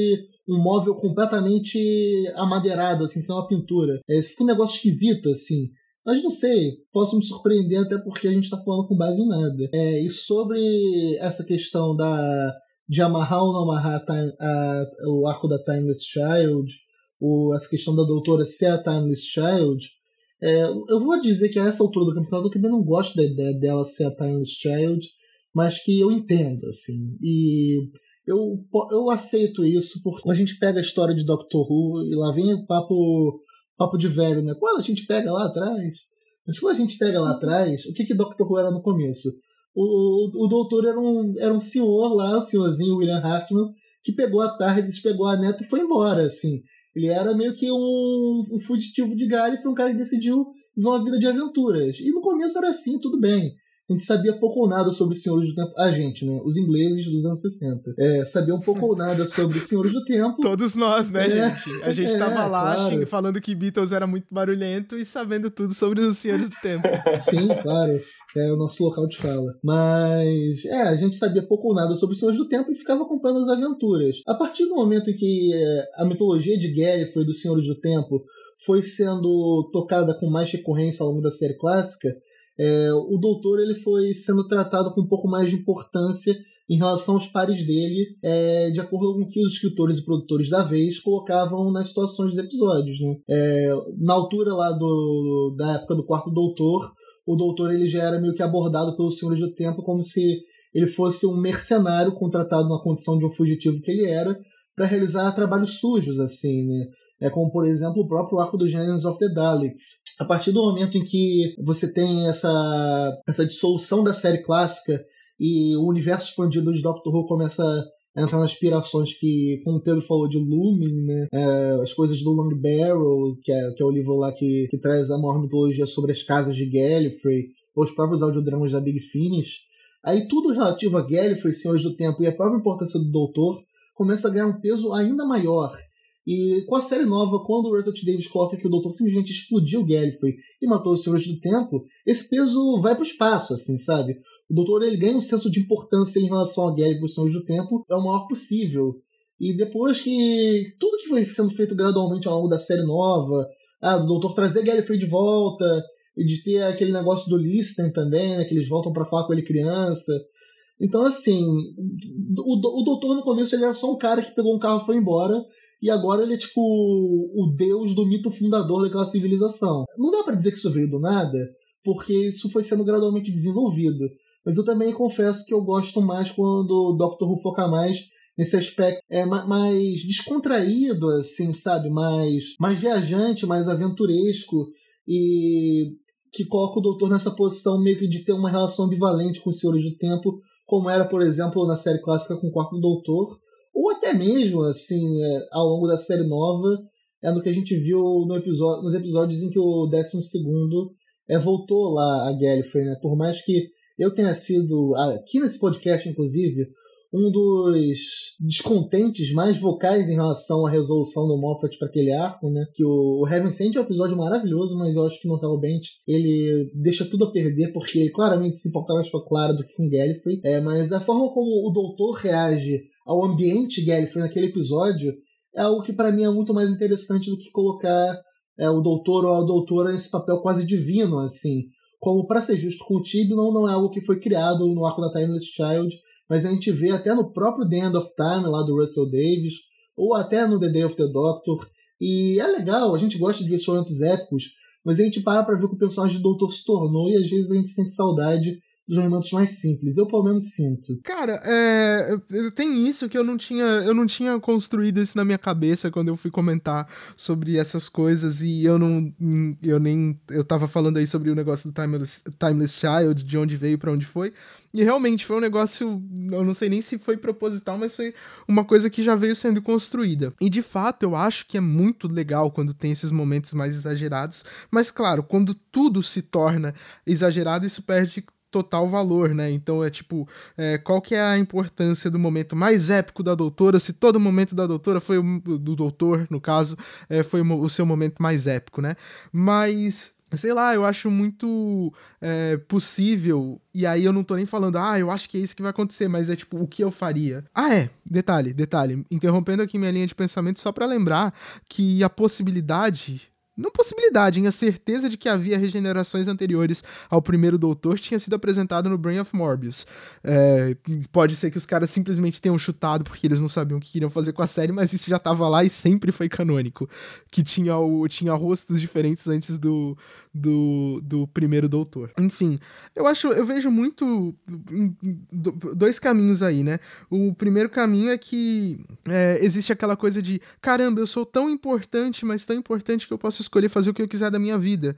S4: um móvel completamente amadeirado, assim, sem uma pintura. É, isso fica um negócio esquisito, assim. Mas não sei, posso me surpreender até porque a gente tá falando com base em nada. É, e sobre essa questão da de amarrar ou não amarrar a time- a- o arco da Timeless Child, o, essa questão da doutora ser a Timeless Child, é, eu vou dizer que a essa altura do campeonato eu também não gosto da ideia dela ser a Timeless Child, mas que eu entendo, assim. E eu, eu aceito isso porque a gente pega a história de Doctor Who e lá vem o papo, papo de velho, né? Quando a gente pega lá atrás, mas quando a gente pega lá atrás, o que que Doctor Who era no começo? O, o, doutor era um, era um senhor lá, o senhorzinho William Hartnell, que pegou a tarde, pegou a neta e foi embora, assim. Ele era meio que um, um fugitivo de galho foi um cara que decidiu viver uma vida de aventuras. E no começo era assim, tudo bem. A gente sabia pouco ou nada sobre os Senhores do Tempo. A gente, né? Os ingleses dos anos 60. É, sabia um pouco ou nada sobre os Senhores do Tempo.
S1: Todos nós, né,
S4: É,
S1: gente? A gente
S4: é,
S1: tava lá
S4: claro.
S1: falando que Beatles era muito barulhento e sabendo tudo sobre os Senhores do Tempo.
S4: Sim, claro. É o nosso local de fala. Mas, é, a gente sabia pouco ou nada sobre os Senhores do Tempo e ficava acompanhando as aventuras. A partir do momento em que é, a mitologia de Gallifrey dos Senhores do Tempo foi sendo tocada com mais recorrência ao longo da série clássica, é, o Doutor ele foi sendo tratado com um pouco mais de importância em relação aos pares dele, é, de acordo com o que os escritores e produtores da vez colocavam nas situações dos episódios. Né? É, na altura lá do, da época do Quarto Doutor, o Doutor ele já era meio que abordado pelos Senhores do Tempo como se ele fosse um mercenário contratado na condição de um fugitivo que ele era para realizar trabalhos sujos, assim, né? É como, por exemplo, o próprio arco dos Genius of the Daleks. A partir do momento em que você tem essa, essa dissolução da série clássica e o universo expandido de Doctor Who começa a entrar nas inspirações que, como o Pedro falou, de Lumen, né? É, as coisas do Long Barrel, que é, que é o livro lá que, que traz a maior mitologia sobre as casas de Gallifrey, ou os próprios audiodramas da Big Finish. Aí tudo relativo a Gallifrey, Senhores do Tempo e a própria importância do Doutor começa a ganhar um peso ainda maior. E com a série nova, quando o Russell T. Davis coloca que o Doutor simplesmente explodiu Gallifrey e matou os Senhores do Tempo, esse peso vai pro espaço, assim, sabe? O Doutor ele ganha um senso de importância em relação a Gallifrey e os Senhores do Tempo, é o maior possível. E depois que tudo que foi sendo feito gradualmente ao longo da série nova, ah, do Doutor trazer Gallifrey de volta, e de ter aquele negócio do Listen também, né, que eles voltam para falar com ele criança. Então, assim, o, o Doutor no começo ele era só um cara que pegou um carro e foi embora, e agora ele é tipo o deus do mito fundador daquela civilização. Não dá para dizer que isso veio do nada, porque isso foi sendo gradualmente desenvolvido. Mas eu também confesso que eu gosto mais quando o Doctor Who foca mais nesse aspecto é ma- mais descontraído, assim, sabe? Mais, mais viajante, mais aventuresco e que coloca o Doutor nessa posição meio que de ter uma relação ambivalente com os Senhores do Tempo, como era, por exemplo, na série clássica com o Quarto Doutor, ou até mesmo, assim, é, ao longo da série nova, é no que a gente viu no episódio, nos episódios em que o 12 segundo é, voltou lá a Gallifrey, né? Por mais que eu tenha sido, aqui nesse podcast, inclusive, um dos descontentes mais vocais em relação à resolução do Moffat para aquele arco, né? Que o, Heaven Sent é um episódio maravilhoso, mas eu acho que no Hellbent ele deixa tudo a perder, porque ele claramente se importa mais com a Clara do que com Gallifrey. É, mas a forma como o Doutor reage ao ambiente Gallifrey naquele episódio é algo que para mim é muito mais interessante do que colocar é, o Doutor ou a Doutora nesse papel quase divino, assim. Como, para ser justo com o Tibio, não, não é algo que foi criado no arco da Timeless Child, mas a gente vê até no próprio The End of Time, lá do Russell Davis, ou até no The Day of the Doctor. E é legal, a gente gosta de ver sonhos épicos, mas a gente para pra ver o que o personagem do Doutor se tornou e às vezes a gente sente saudade dos momentos mais simples. Eu, pelo menos, sinto.
S1: Cara, é, tem isso que eu não tinha eu não tinha construído isso na minha cabeça quando eu fui comentar sobre essas coisas e eu não eu nem eu tava falando aí sobre o negócio do Timeless, Timeless Child, de onde veio para onde foi. E realmente foi um negócio, eu não sei nem se foi proposital, mas foi uma coisa que já veio sendo construída. E de fato, eu acho que é muito legal quando tem esses momentos mais exagerados, mas claro, quando tudo se torna exagerado, isso perde total valor, né? Então é tipo, é, qual que é a importância do momento mais épico da doutora? Se todo momento da doutora foi o do doutor, no caso, é, foi o seu momento mais épico, né? Mas sei lá, eu acho muito é, possível, e aí eu não tô nem falando, ah, eu acho que é isso que vai acontecer, mas é tipo, o que eu faria? Ah, é, detalhe, detalhe, interrompendo aqui minha linha de pensamento só para lembrar que a possibilidade não possibilidade, hein? A certeza de que havia regenerações anteriores ao primeiro doutor tinha sido apresentada no Brain of Morbius. É, pode ser que os caras simplesmente tenham chutado porque eles não sabiam o que queriam fazer com a série, mas isso já estava lá e sempre foi canônico. Que tinha, o, tinha rostos diferentes antes do, do, do primeiro doutor. Enfim, eu acho, eu vejo muito dois caminhos aí, né? O primeiro caminho é que é, existe aquela coisa de caramba, eu sou tão importante, mas tão importante que eu posso escolher fazer o que eu quiser da minha vida.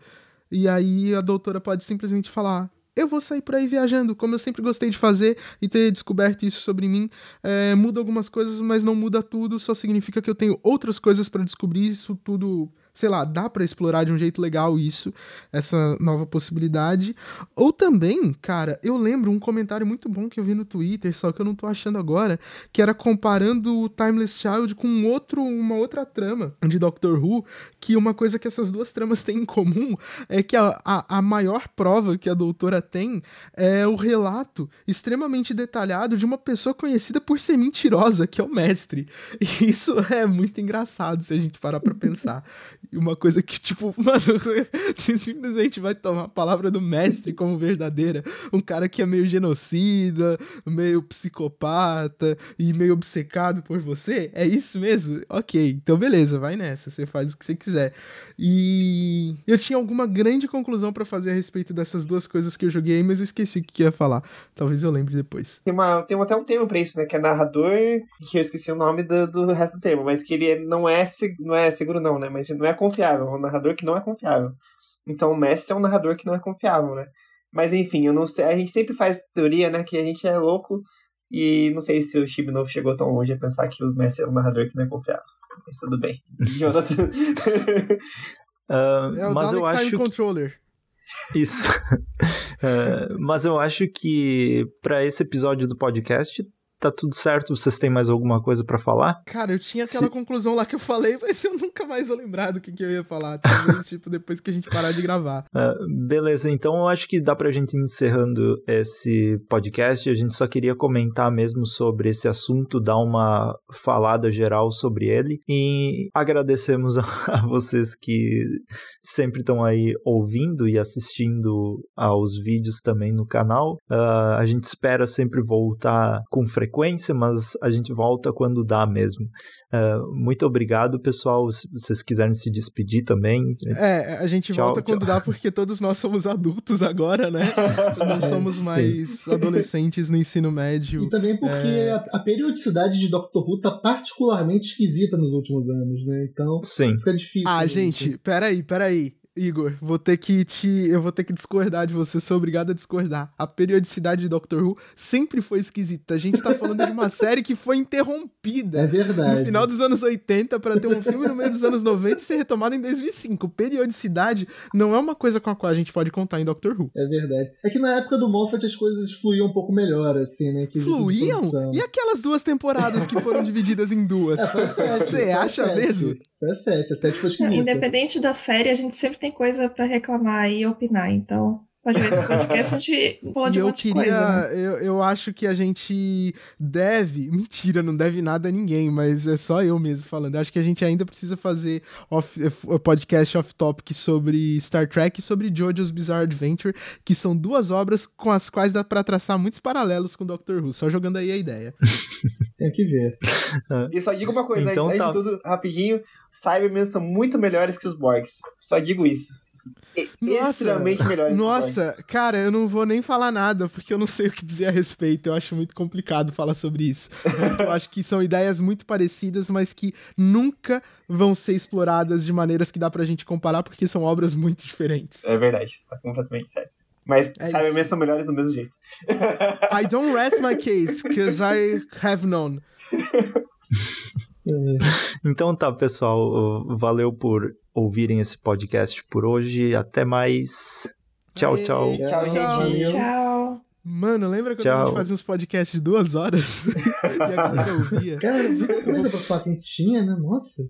S1: E aí a doutora pode simplesmente falar: eu vou sair por aí viajando, como eu sempre gostei de fazer e ter descoberto isso sobre mim. É, muda algumas coisas, mas não muda tudo, só significa que eu tenho outras coisas para descobrir. Isso tudo sei lá, dá para explorar de um jeito legal isso, essa nova possibilidade. Ou também, cara, eu lembro um comentário muito bom que eu vi no Twitter, só que eu não tô achando agora, que era comparando o Timeless Child com outro, uma outra trama de Doctor Who, que uma coisa que essas duas tramas têm em comum é que a, a, a maior prova que a doutora tem é o relato extremamente detalhado de uma pessoa conhecida por ser mentirosa, que é o mestre. E isso é muito engraçado se a gente parar pra pensar. E uma coisa que, tipo, mano, você simplesmente vai tomar a palavra do mestre como verdadeira. Um cara que é meio genocida, meio psicopata e meio obcecado por você. É isso mesmo? Ok, então beleza, vai nessa. Você faz o que você quiser. E eu tinha alguma grande conclusão para fazer a respeito dessas duas coisas que eu joguei, mas eu esqueci o que ia falar. Talvez eu lembre depois.
S5: Tem, uma, tem até um termo pra isso, né? Que é narrador, que eu esqueci o nome do, do resto do termo, mas que ele não é, não é seguro, não, né? Mas não é confiável, é um narrador que não é confiável. Então o mestre é um narrador que não é confiável, né? Mas enfim, eu não sei, a gente sempre faz teoria, né, que a gente é louco e não sei se o Chib novo chegou tão longe a pensar que o mestre é um narrador que não é confiável. Mas tudo bem. Jonathan.
S3: uh,
S1: é o
S3: mas
S1: Dalek
S3: eu acho
S1: Time. Controller.
S3: Isso. uh, mas eu acho que para esse episódio do podcast tá tudo certo. Vocês têm mais alguma coisa para falar?
S1: Cara, eu tinha aquela Se... conclusão lá que eu falei, mas eu nunca mais vou lembrar do que, que eu ia falar. Talvez, tipo, depois que a gente parar de gravar.
S3: Uh, beleza, então eu acho que dá pra gente ir encerrando esse podcast. A gente só queria comentar mesmo sobre esse assunto, dar uma falada geral sobre ele. E agradecemos a, vocês que sempre estão aí ouvindo e assistindo aos vídeos também no canal. Uh, a gente espera sempre voltar com frequência frequência, mas a gente volta quando dá mesmo. Uh, muito obrigado, pessoal. Se vocês quiserem se despedir também.
S1: É, a gente tchau, volta tchau. quando dá, porque todos nós somos adultos agora, né? Não somos mais Sim. adolescentes no ensino médio.
S4: E também porque é... a, a, periodicidade de Doctor Who tá particularmente esquisita nos últimos anos, né? Então
S3: Sim.
S4: fica difícil.
S1: Ah, gente, peraí, peraí. Igor, vou ter que te. Eu vou ter que discordar de você, sou obrigado a discordar. A periodicidade de Doctor Who sempre foi esquisita. A gente tá falando de uma série que foi interrompida.
S4: É verdade.
S1: No final dos anos 80 para ter um filme no meio dos anos 90 e ser retomado em 2005. Periodicidade não é uma coisa com a qual a gente pode contar em Doctor Who.
S4: É verdade. É que na época do Moffat as coisas fluíam um pouco melhor, assim, né?
S1: Fluíam? E aquelas duas temporadas que foram divididas em duas?
S4: É,
S1: Você acha
S4: sete.
S1: mesmo?
S4: Foi sete. A sete foi.
S2: Independente da série, a gente sempre tem coisa para reclamar e opinar, então Pode ver esse podcast, a gente falou de um monte
S1: queria,
S2: de coisa. Né?
S1: Eu, eu acho que a gente deve. Mentira, não deve nada a ninguém, mas é só eu mesmo falando. Eu acho que a gente ainda precisa fazer off, podcast off-topic sobre Star Trek e sobre JoJo's Bizarre Adventure, que são duas obras com as quais dá para traçar muitos paralelos com Doctor Who. Só jogando aí a ideia.
S4: Tenho que ver.
S5: E só digo uma coisa,
S3: Então
S5: antes,
S3: tá.
S5: antes de tudo, rapidinho, Cybermen são muito melhores que os Borgs. Só digo isso. E-
S1: Nossa.
S5: Extremamente melhores que os Borgs.
S1: Nossa, cara, eu não vou nem falar nada, porque eu não sei o que dizer a respeito. Eu acho muito complicado falar sobre isso. Eu acho que são ideias muito parecidas, mas que nunca vão ser exploradas de maneiras que dá pra gente comparar, porque são obras muito diferentes.
S5: É verdade, você tá completamente certo. Mas
S1: É
S5: Cybermen são melhores do mesmo jeito.
S1: I don't rest my case, because I have known.
S3: Então tá, pessoal. Valeu por ouvirem esse podcast por hoje. Até mais. Tchau,
S1: Aê,
S3: tchau.
S5: Tchau, gente.
S2: Tchau.
S1: Mano, lembra quando a
S3: Tchau.
S1: gente fazia uns podcasts de duas horas? e a galera ouvia?
S4: Cara, muita coisa pra falar que a gente tinha, né? Nossa.